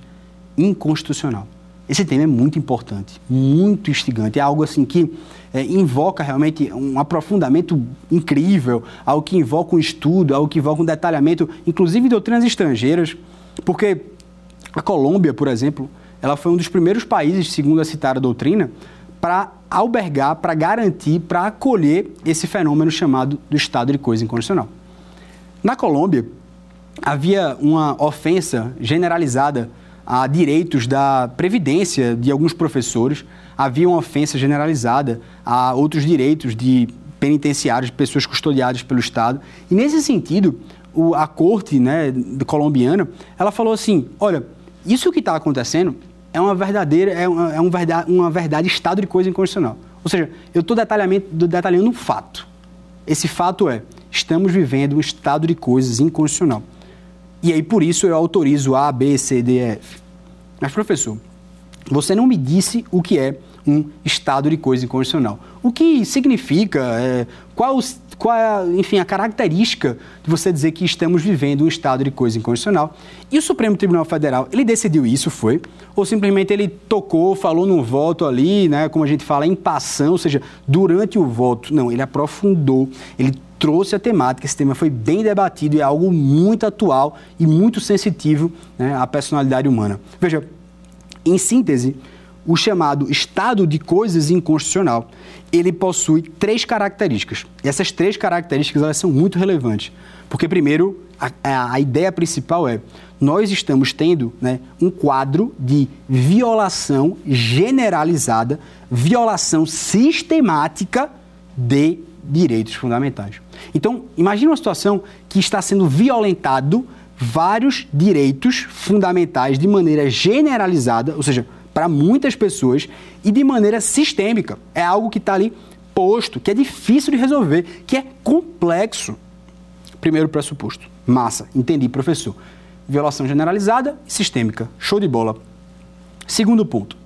inconstitucional. Esse tema é muito importante, muito instigante. É algo assim que é, invoca realmente um aprofundamento incrível, algo que invoca um estudo, algo que invoca um detalhamento, inclusive doutrinas estrangeiras, porque a Colômbia, por exemplo, ela foi um dos primeiros países, segundo a citada doutrina, para albergar, para garantir, para acolher esse fenômeno chamado do estado de coisa inconstitucional. Na Colômbia, havia uma ofensa generalizada a direitos da previdência de alguns professores, havia uma ofensa generalizada a outros direitos de penitenciários, de pessoas custodiadas pelo Estado. E nesse sentido, o, a corte né, colombiana, ela falou assim, olha, isso que está acontecendo é uma verdadeira, é uma, é um verdade, uma verdade estado de coisa inconstitucional. Ou seja, eu estou detalhando um fato. Esse fato é, estamos vivendo um estado de coisas inconstitucional. E aí, por isso, eu autorizo A, B, C, D, E, F. Mas, professor, você não me disse o que é um estado de coisa inconstitucional. O que significa? É, qual, qual é, enfim, a característica de você dizer que estamos vivendo um estado de coisa inconstitucional? E o Supremo Tribunal Federal, ele decidiu isso, foi? Ou simplesmente ele tocou, falou num voto ali, né, como a gente fala, em passão, ou seja, durante o voto? Não, ele aprofundou, ele trouxe a temática, esse tema foi bem debatido e é algo muito atual e muito sensitivo né, à personalidade humana. Veja, em síntese, o chamado estado de coisas inconstitucional, ele possui três características. E essas três características elas são muito relevantes. Porque, primeiro, a, a ideia principal é nós estamos tendo né, um quadro de violação generalizada, violação sistemática de direitos fundamentais. Então, imagine uma situação que está sendo violentado vários direitos fundamentais de maneira generalizada, ou seja, para muitas pessoas e de maneira sistêmica. É algo que está ali posto, que é difícil de resolver, que é complexo. Primeiro pressuposto. Massa. Entendi, professor. Violação generalizada e sistêmica. Show de bola. Segundo ponto.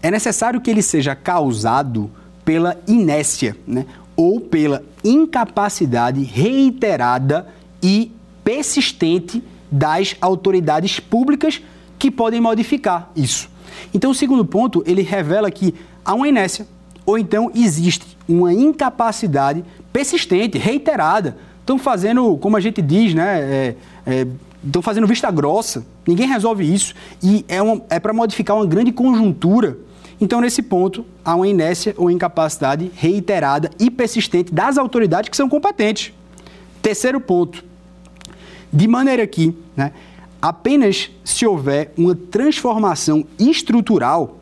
É necessário que ele seja causado pela inércia, né? ou pela incapacidade reiterada e persistente das autoridades públicas que podem modificar isso. Então, o segundo ponto, ele revela que há uma inércia, ou então existe uma incapacidade persistente, reiterada. Estão fazendo, como a gente diz, né? É, é, estão fazendo vista grossa. Ninguém resolve isso. E é, é para modificar uma grande conjuntura. Então, nesse ponto, há uma inércia ou incapacidade reiterada e persistente das autoridades que são competentes. Terceiro ponto. De maneira que, né, apenas se houver uma transformação estrutural,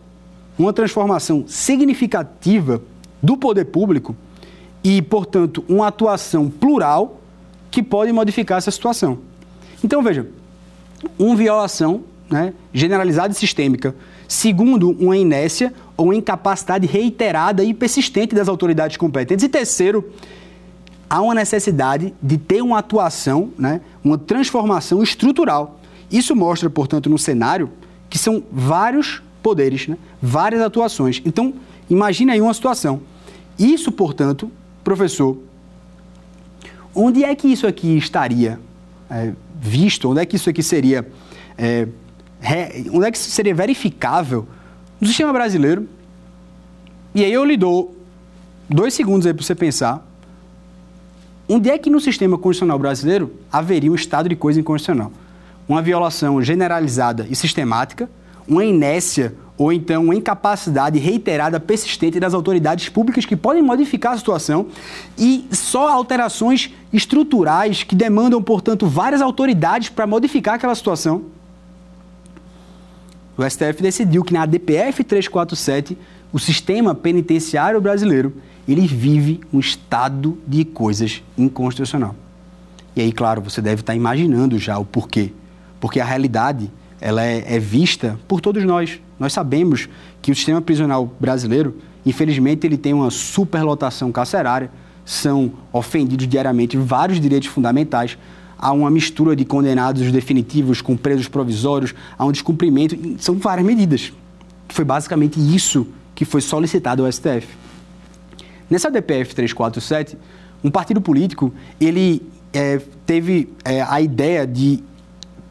uma transformação significativa do poder público e, portanto, uma atuação plural que pode modificar essa situação. Então, veja, uma violação né, generalizada e sistêmica, segundo, uma inércia ou incapacidade reiterada e persistente das autoridades competentes, e terceiro, há uma necessidade de ter uma atuação, né, uma transformação estrutural isso mostra, portanto, no cenário que são vários poderes, né? várias atuações. Então, imagine aí uma situação. Isso, portanto, professor, onde é que isso aqui estaria é, visto? Onde é que isso aqui seria, é, re, onde é que seria verificável no sistema brasileiro? E aí eu lhe dou dois segundos aí para você pensar. Onde é que no sistema constitucional brasileiro haveria um estado de coisa inconstitucional? Uma violação generalizada e sistemática, uma inércia ou então uma incapacidade reiterada, persistente das autoridades públicas que podem modificar a situação e só alterações estruturais que demandam, portanto, várias autoridades para modificar aquela situação. O STF decidiu que na DPF 347, o sistema penitenciário brasileiro, ele vive um estado de coisas inconstitucional. E aí, claro, você deve estar imaginando já o porquê porque a realidade ela é, é, vista por todos nós. Nós sabemos que o sistema prisional brasileiro, infelizmente, ele tem uma superlotação carcerária, são ofendidos diariamente vários direitos fundamentais, há uma mistura de condenados definitivos com presos provisórios, há um descumprimento, são várias medidas. Foi basicamente isso que foi solicitado ao STF. Nessa DPF 347, um partido político, ele é, teve é, a ideia de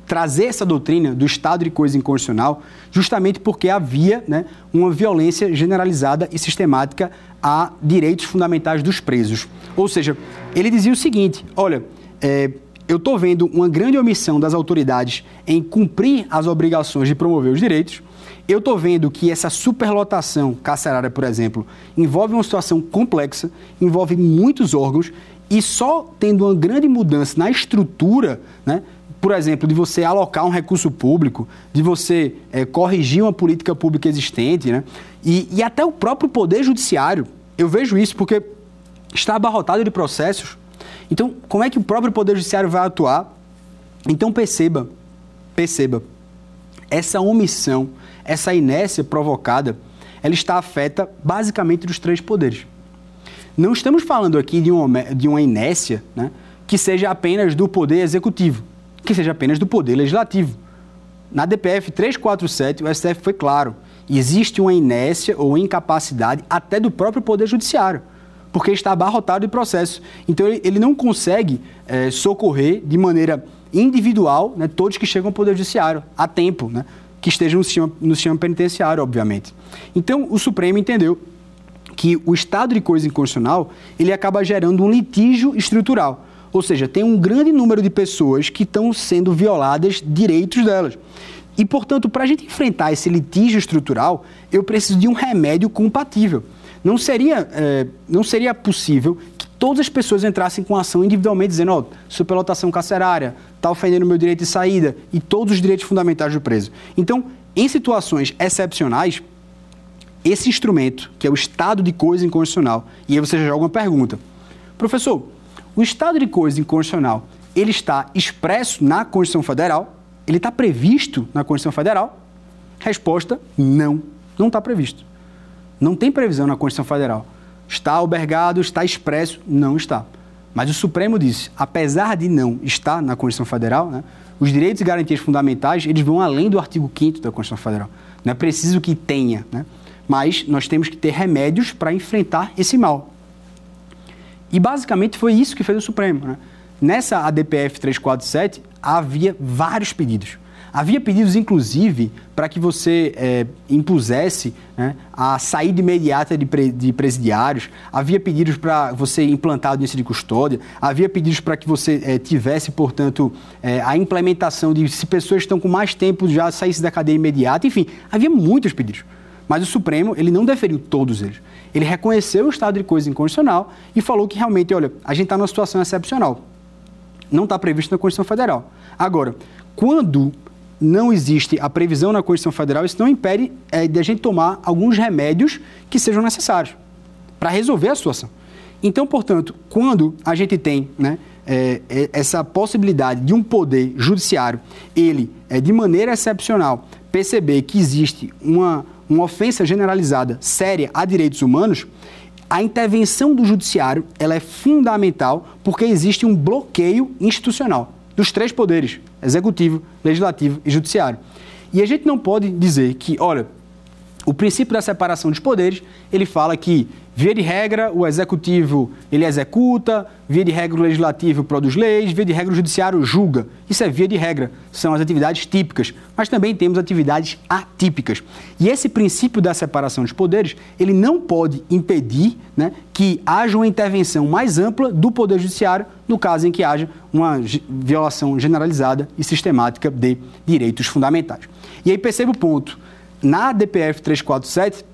trazer essa doutrina do estado de coisa inconstitucional, justamente porque havia né, uma violência generalizada e sistemática a direitos fundamentais dos presos. Ou seja, ele dizia o seguinte: olha, é, eu estou vendo uma grande omissão das autoridades em cumprir as obrigações de promover os direitos. Eu estou vendo que essa superlotação carcerária, por exemplo, envolve uma situação complexa, envolve muitos órgãos e só tendo uma grande mudança na estrutura, né, por exemplo, de você alocar um recurso público, de você é, corrigir uma política pública existente, né? E, e até o próprio Poder Judiciário. Eu vejo isso porque está abarrotado de processos. Então, como é que o próprio Poder Judiciário vai atuar? Então, perceba, perceba, essa omissão, essa inércia provocada, ela está afeta basicamente dos três poderes. Não estamos falando aqui de uma, de uma inércia né, que seja apenas do poder executivo que seja apenas do Poder Legislativo. Na DPF 347, o STF foi claro: existe uma inércia ou incapacidade até do próprio Poder Judiciário, porque está abarrotado de processo. Então, ele não consegue é, socorrer de maneira individual né, todos que chegam ao Poder Judiciário a tempo, né, que estejam no sistema, no sistema penitenciário, obviamente. Então, o Supremo entendeu que o estado de coisa inconstitucional ele acaba gerando um litígio estrutural. Ou seja, tem um grande número de pessoas que estão sendo violadas direitos delas. E, portanto, para a gente enfrentar esse litígio estrutural, eu preciso de um remédio compatível. Não seria, é, não seria possível que todas as pessoas entrassem com ação individualmente, dizendo: ó, oh, superlotação carcerária, está ofendendo meu direito de saída e todos os direitos fundamentais do preso. Então, em situações excepcionais, esse instrumento, que é o estado de coisa inconstitucional, e aí você já joga uma pergunta. Professor, o estado de coisa inconstitucional, ele está expresso na Constituição Federal? Ele está previsto na Constituição Federal? Resposta: não, não está previsto. Não tem previsão na Constituição Federal. Está albergado, está expresso? Não está. Mas o Supremo disse, apesar de não estar na Constituição Federal, né, os direitos e garantias fundamentais, eles vão além do artigo 5 da Constituição Federal. Não é preciso que tenha. Né? mas nós temos que ter remédios para enfrentar esse mal. E basicamente foi isso que fez o Supremo. Né? Nessa ADPF 347 havia vários pedidos. Havia pedidos, inclusive, para que você é, impusesse né, a saída imediata de, pre, de presidiários, havia pedidos para você implantar audiência de custódia, havia pedidos para que você é, tivesse, portanto, é, a implementação de se pessoas estão com mais tempo já saísse da cadeia imediata, enfim, havia muitos pedidos. Mas o Supremo, ele não deferiu todos eles. Ele reconheceu o estado de coisa inconstitucional e falou que realmente, olha, a gente está numa situação excepcional. Não está previsto na Constituição Federal. Agora, quando não existe a previsão na Constituição Federal, isso não impede é, de a gente tomar alguns remédios que sejam necessários para resolver a situação. Então, portanto, quando a gente tem né, é, é, essa possibilidade de um poder judiciário, ele, é, de maneira excepcional, perceber que existe uma, uma ofensa generalizada séria a direitos humanos, a intervenção do judiciário ela é fundamental porque existe um bloqueio institucional dos três poderes, executivo, legislativo e judiciário. E a gente não pode dizer que, olha, o princípio da separação dos poderes, ele fala que Via de regra, o executivo ele executa, via de regra o legislativo produz leis, via de regra o judiciário julga. Isso é via de regra, são as atividades típicas, mas também temos atividades atípicas. E esse princípio da separação dos poderes, ele não pode impedir né, que haja uma intervenção mais ampla do poder judiciário no caso em que haja uma violação generalizada e sistemática de direitos fundamentais. E aí perceba o ponto. Na DPF 347,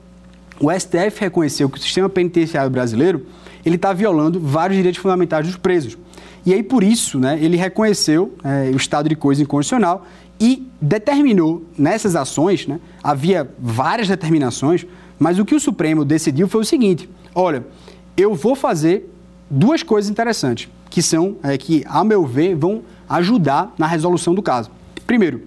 o STF reconheceu que o sistema penitenciário brasileiro ele está violando vários direitos fundamentais dos presos. E aí, por isso, né, ele reconheceu é, o estado de coisa inconstitucional e determinou nessas ações, né, havia várias determinações, mas o que o Supremo decidiu foi o seguinte: olha, eu vou fazer duas coisas interessantes, que são, é, que, a meu ver, vão ajudar na resolução do caso. Primeiro,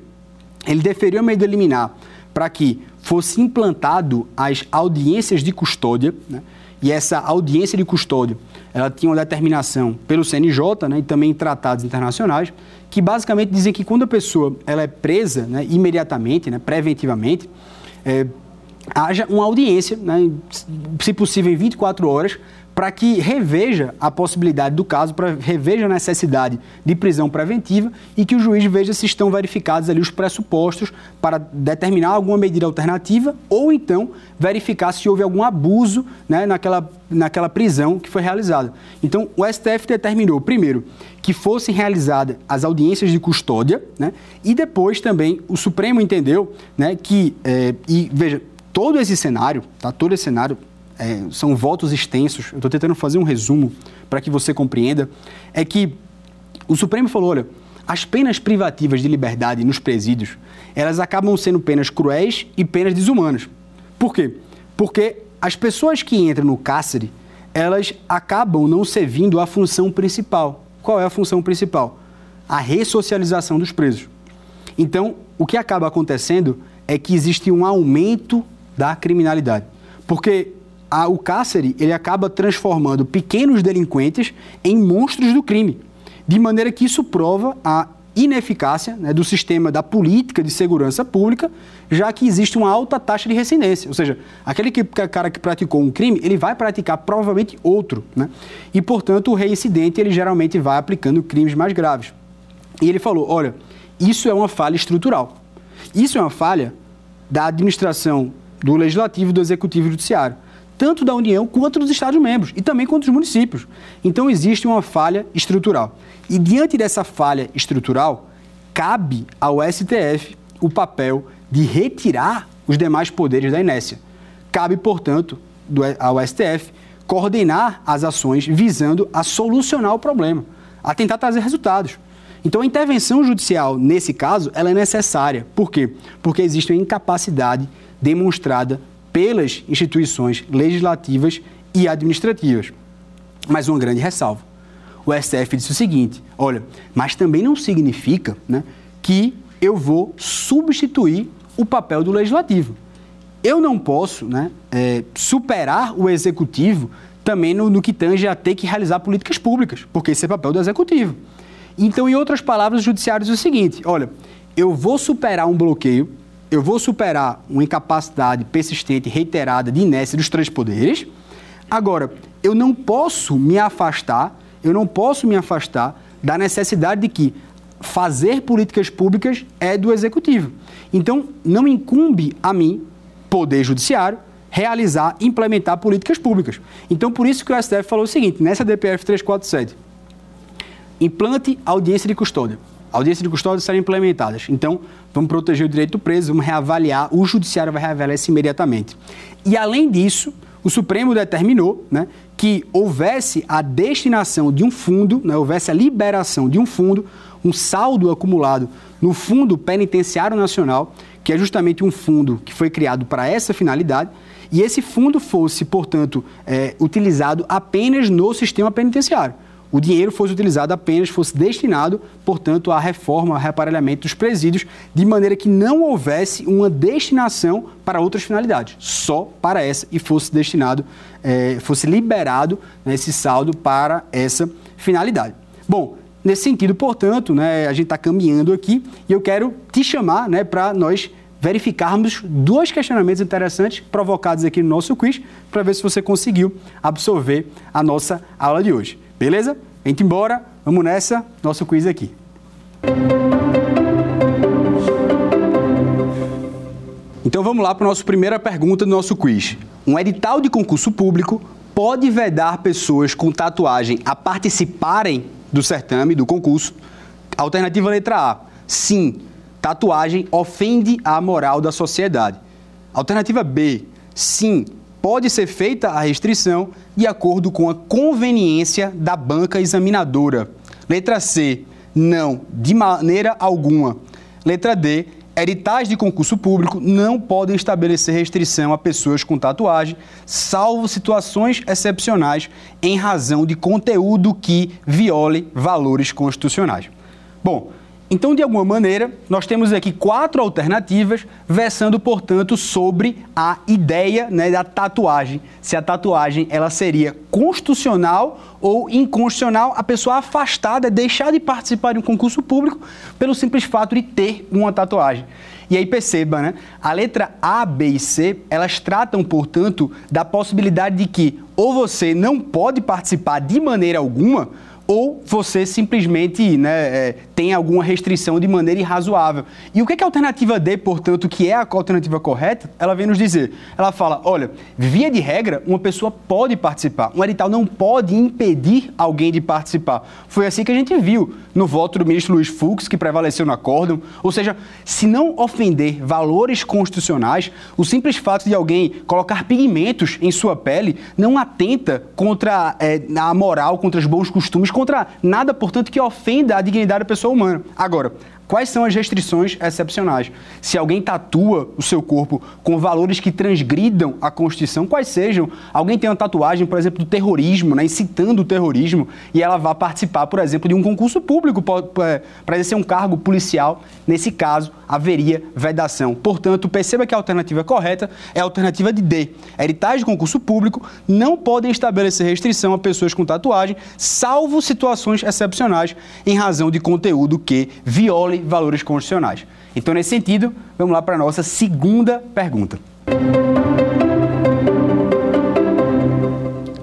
ele deferiu a medida liminar para que fosse implantado as audiências de custódia, né? e essa audiência de custódia ela tinha uma determinação pelo CNJ né, e também tratados internacionais, que basicamente dizem que quando a pessoa ela é presa né, imediatamente, né, preventivamente, é, haja uma audiência, né, se possível em 24 horas, para que reveja a possibilidade do caso, para reveja a necessidade de prisão preventiva e que o juiz veja se estão verificados ali os pressupostos para determinar alguma medida alternativa ou então verificar se houve algum abuso né, naquela, naquela prisão que foi realizada. Então, o STF determinou, primeiro, que fossem realizadas as audiências de custódia né, e depois também o Supremo entendeu né, que, é, e veja, todo esse cenário, tá, todo esse cenário é, são votos extensos, eu estou tentando fazer um resumo para que você compreenda, é que o Supremo falou, olha, as penas privativas de liberdade nos presídios, elas acabam sendo penas cruéis e penas desumanas. Por quê? Porque as pessoas que entram no cárcere, elas acabam não servindo à função principal. Qual é a função principal? A ressocialização dos presos. Então, o que acaba acontecendo é que existe um aumento da criminalidade. Porque a, o cárcere ele acaba transformando pequenos delinquentes em monstros do crime. De maneira que isso prova a ineficácia né, do sistema da política de segurança pública, já que existe uma alta taxa de recidência. Ou seja, aquele que, cara que praticou um crime, ele vai praticar provavelmente outro. Né? E, portanto, o reincidente ele geralmente vai aplicando crimes mais graves. E ele falou: olha, isso é uma falha estrutural. Isso é uma falha da administração do Legislativo, do Executivo e do Judiciário, tanto da União quanto dos Estados-membros e também quanto dos municípios. Então, existe uma falha estrutural. E diante dessa falha estrutural, cabe ao STF o papel de retirar os demais poderes da inércia. Cabe, portanto, do, ao STF coordenar as ações visando a solucionar o problema, a tentar trazer resultados. Então, a intervenção judicial, nesse caso, ela é necessária. Por quê? Porque existe uma incapacidade demonstrada pelas instituições legislativas e administrativas. Mas uma grande ressalva o STF disse o seguinte: olha, mas também não significa né, que eu vou substituir o papel do legislativo. Eu não posso né, é, superar o executivo também no, no, que tange a ter que realizar políticas públicas, porque esse é papel do executivo. Então, em outras palavras, o judiciário diz o seguinte: olha, eu vou superar um bloqueio, eu vou superar uma incapacidade persistente, reiterada de inércia dos três poderes. Agora, eu não posso me afastar eu não posso me afastar da necessidade de que fazer políticas públicas é do executivo. Então, não incumbe a mim, poder judiciário, realizar, implementar políticas públicas. Então, por isso que o STF falou o seguinte, nessa DPF 347, implante audiência de custódia. Audiência de custódia serão implementadas. Então, vamos proteger o direito do preso, vamos reavaliar, o judiciário vai reavaliar isso imediatamente. E, além disso, o Supremo determinou né, que houvesse a destinação de um fundo, né, houvesse a liberação de um fundo, um saldo acumulado no Fundo Penitenciário Nacional, que é justamente um fundo que foi criado para essa finalidade, e esse fundo fosse, portanto, é, utilizado apenas no sistema penitenciário o dinheiro fosse utilizado apenas, fosse destinado, portanto, à reforma, ao reaparelhamento dos presídios, de maneira que não houvesse uma destinação para outras finalidades, só para essa, e fosse destinado, é, fosse liberado né, esse saldo para essa finalidade. Bom, nesse sentido, portanto, né, a gente está caminhando aqui e eu quero te chamar né, para nós verificarmos dois questionamentos interessantes provocados aqui no nosso quiz, para ver se você conseguiu absorver a nossa aula de hoje. Beleza? Vem embora, vamos nessa, nosso quiz aqui. Então vamos lá para a nossa primeira pergunta do nosso quiz. Um edital de concurso público pode vedar pessoas com tatuagem a participarem do certame, do concurso? Alternativa letra A. Sim, tatuagem ofende a moral da sociedade. Alternativa B. Sim, pode ser feita a restrição de acordo com a conveniência da banca examinadora. Letra C, não, de maneira alguma. Letra D, editais de concurso público não podem estabelecer restrição a pessoas com tatuagem, salvo situações excepcionais em razão de conteúdo que viole valores constitucionais. Bom, então, de alguma maneira, nós temos aqui quatro alternativas, versando, portanto, sobre a ideia né, da tatuagem. Se a tatuagem ela seria constitucional ou inconstitucional, a pessoa afastada deixar de participar de um concurso público pelo simples fato de ter uma tatuagem. E aí perceba, né? A letra A, B e C, elas tratam, portanto, da possibilidade de que ou você não pode participar de maneira alguma, ou você simplesmente né, é, tem alguma restrição de maneira irrazoável. E o que, é que a alternativa D, portanto, que é a alternativa correta, ela vem nos dizer? Ela fala, olha, via de regra, uma pessoa pode participar, um edital não pode impedir alguém de participar. Foi assim que a gente viu no voto do ministro Luiz Fux, que prevaleceu no acórdão. Ou seja, se não ofender valores constitucionais, o simples fato de alguém colocar pigmentos em sua pele não atenta contra é, a moral, contra os bons costumes, contra nada, portanto, que ofenda a dignidade da pessoa humana. Agora, Quais são as restrições excepcionais? Se alguém tatua o seu corpo com valores que transgridam a Constituição, quais sejam? Alguém tem uma tatuagem, por exemplo, do terrorismo, né, incitando o terrorismo, e ela vai participar, por exemplo, de um concurso público para exercer um cargo policial. Nesse caso, haveria vedação. Portanto, perceba que a alternativa correta é a alternativa de D. Editais de concurso público não podem estabelecer restrição a pessoas com tatuagem, salvo situações excepcionais em razão de conteúdo que viole valores constitucionais. Então, nesse sentido, vamos lá para a nossa segunda pergunta.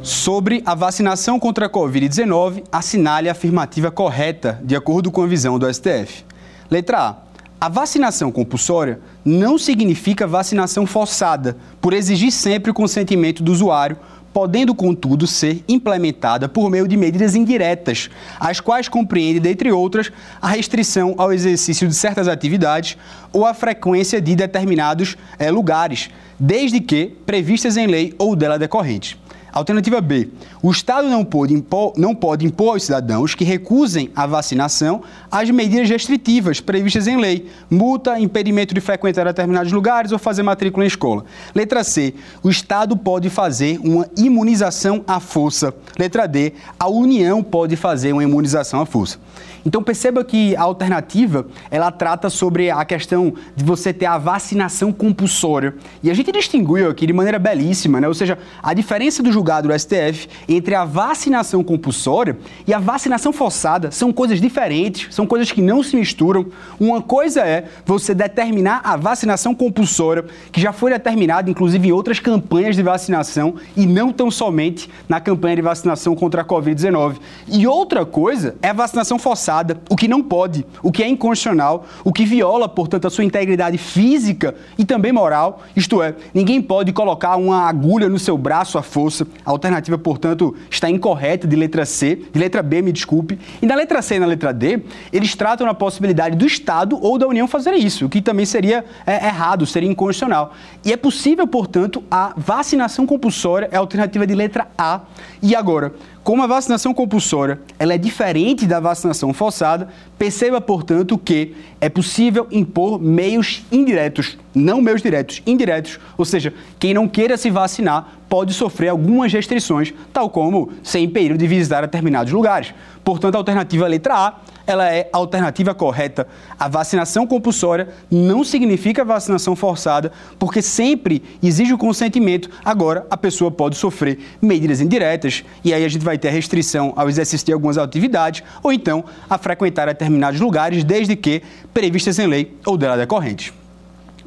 Sobre a vacinação contra a Covid-19, assinale a afirmativa correta, de acordo com a visão do STF. Letra A. A vacinação compulsória não significa vacinação forçada, por exigir sempre o consentimento do usuário podendo, contudo, ser implementada por meio de medidas indiretas, as quais compreende, dentre outras, a restrição ao exercício de certas atividades ou a frequência de determinados é, lugares, desde que previstas em lei ou dela decorrentes. Alternativa B. O Estado não pode, impor, não pode impor aos cidadãos que recusem a vacinação as medidas restritivas previstas em lei, multa, impedimento de frequentar determinados lugares ou fazer matrícula em escola. Letra C. O Estado pode fazer uma imunização à força. Letra D. A União pode fazer uma imunização à força. Então perceba que a alternativa, ela trata sobre a questão de você ter a vacinação compulsória. E a gente distinguiu aqui de maneira belíssima, né? Ou seja, a diferença do julgado do STF entre a vacinação compulsória e a vacinação forçada são coisas diferentes, são coisas que não se misturam. Uma coisa é você determinar a vacinação compulsória, que já foi determinada inclusive em outras campanhas de vacinação e não tão somente na campanha de vacinação contra a Covid-19. E outra coisa é a vacinação forçada o que não pode, o que é inconstitucional, o que viola, portanto, a sua integridade física e também moral. Isto é, ninguém pode colocar uma agulha no seu braço à força. A alternativa, portanto, está incorreta de letra C, de letra B, me desculpe. E na letra C e na letra D, eles tratam na possibilidade do Estado ou da União fazer isso, o que também seria é, errado, seria inconstitucional. E é possível, portanto, a vacinação compulsória é a alternativa de letra A. E agora, como a vacinação compulsória ela é diferente da vacinação forçada, perceba, portanto, que é possível impor meios indiretos, não meios diretos, indiretos, ou seja, quem não queira se vacinar pode sofrer algumas restrições, tal como ser impedido de visitar determinados lugares. Portanto, a alternativa letra A ela é a alternativa correta. A vacinação compulsória não significa vacinação forçada, porque sempre exige o consentimento. Agora, a pessoa pode sofrer medidas indiretas, e aí a gente vai ter restrição ao exercício de algumas atividades, ou então a frequentar determinados lugares, desde que previstas em lei ou dela decorrentes.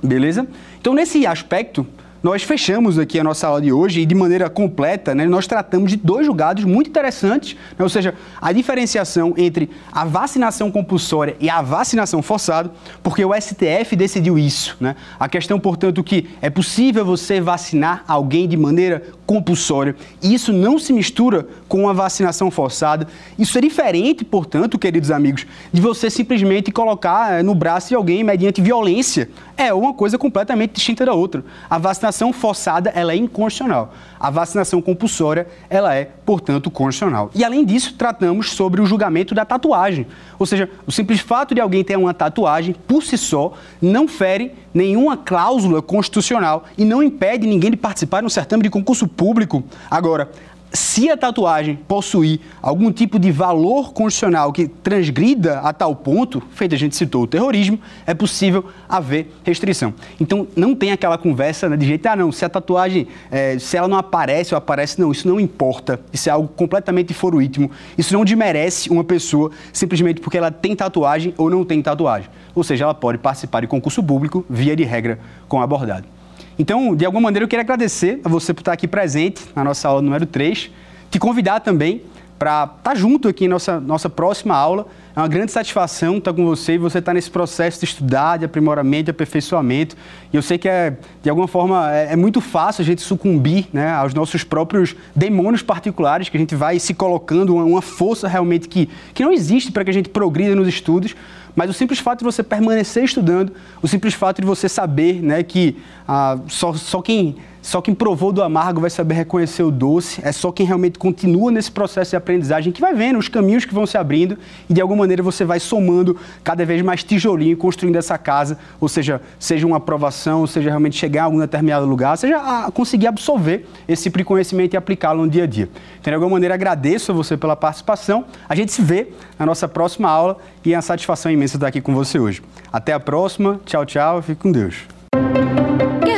Beleza? Então, nesse aspecto, nós fechamos aqui a nossa aula de hoje e de maneira completa, né, nós tratamos de dois julgados muito interessantes, né, ou seja, a diferenciação entre a vacinação compulsória e a vacinação forçada, porque o STF decidiu isso. Né? A questão, portanto, que é possível você vacinar alguém de maneira compulsória e isso não se mistura com a vacinação forçada. Isso é diferente, portanto, queridos amigos, de você simplesmente colocar eh, no braço de alguém mediante violência. É uma coisa completamente distinta da outra. A vacinação forçada ela é inconstitucional. A vacinação compulsória ela é, portanto, constitucional. E além disso, tratamos sobre o julgamento da tatuagem. Ou seja, o simples fato de alguém ter uma tatuagem por si só não fere nenhuma cláusula constitucional e não impede ninguém de participar de um certame de concurso público. Agora, se a tatuagem possuir algum tipo de valor constitucional que transgrida a tal ponto, feito a gente citou o terrorismo, é possível haver restrição. Então não tem aquela conversa né, de jeito, ah não, se a tatuagem, é, se ela não aparece ou aparece, não, isso não importa. Isso é algo completamente foruítimo. Isso não desmerece uma pessoa simplesmente porque ela tem tatuagem ou não tem tatuagem. Ou seja, ela pode participar de concurso público, via de regra, com abordado. Então, de alguma maneira, eu queria agradecer a você por estar aqui presente na nossa aula número 3, te convidar também para estar junto aqui em nossa, nossa próxima aula. É uma grande satisfação estar com você e você estar nesse processo de estudar, de aprimoramento, de aperfeiçoamento. E eu sei que, é, de alguma forma, é, é muito fácil a gente sucumbir né, aos nossos próprios demônios particulares, que a gente vai se colocando uma, uma força realmente que, que não existe para que a gente progrida nos estudos. Mas o simples fato de você permanecer estudando, o simples fato de você saber né, que ah, só, só, quem, só quem provou do amargo vai saber reconhecer o doce, é só quem realmente continua nesse processo de aprendizagem que vai vendo os caminhos que vão se abrindo e de alguma maneira você vai somando cada vez mais tijolinho, construindo essa casa, ou seja, seja uma aprovação, seja realmente chegar em algum determinado lugar, seja a conseguir absorver esse tipo de conhecimento e aplicá-lo no dia a dia. Então, de alguma maneira, agradeço a você pela participação. A gente se vê na nossa próxima aula e é uma satisfação imensa estar aqui com você hoje. Até a próxima. Tchau, tchau. Fique com Deus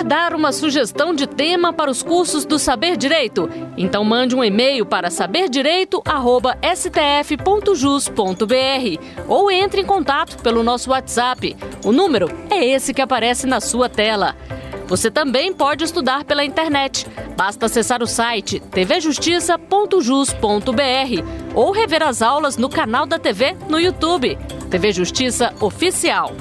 dar uma sugestão de tema para os cursos do Saber Direito? Então mande um e-mail para saberdireito@stf.jus.br ou entre em contato pelo nosso WhatsApp. O número é esse que aparece na sua tela. Você também pode estudar pela internet. Basta acessar o site tvjustiça.jus.br ou rever as aulas no canal da TV no YouTube. TV Justiça Oficial.